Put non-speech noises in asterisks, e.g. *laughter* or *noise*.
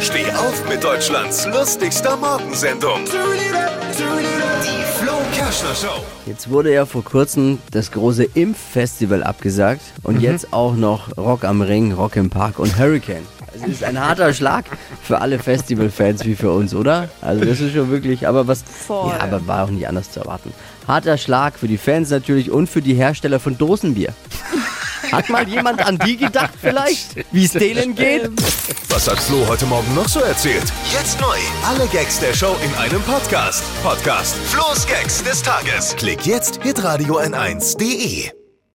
Steh auf mit Deutschlands lustigster Morgensendung. Die Flo Kerschner Show. Jetzt wurde ja vor kurzem das große Impffestival abgesagt und jetzt auch noch Rock am Ring, Rock im Park und Hurricane. Also es ist ein harter Schlag für alle Festivalfans wie für uns, oder? Also das ist schon wirklich, aber was, Voll. ja, aber war auch nicht anders zu erwarten. Harter Schlag für die Fans natürlich und für die Hersteller von Dosenbier. *laughs* Hat mal jemand an die gedacht vielleicht, wie es denen geht? Was hat Flo heute Morgen noch so erzählt? Jetzt neu. Alle Gags der Show in einem Podcast. Podcast Flo's Gags des Tages. Klick jetzt hitradio n1.de.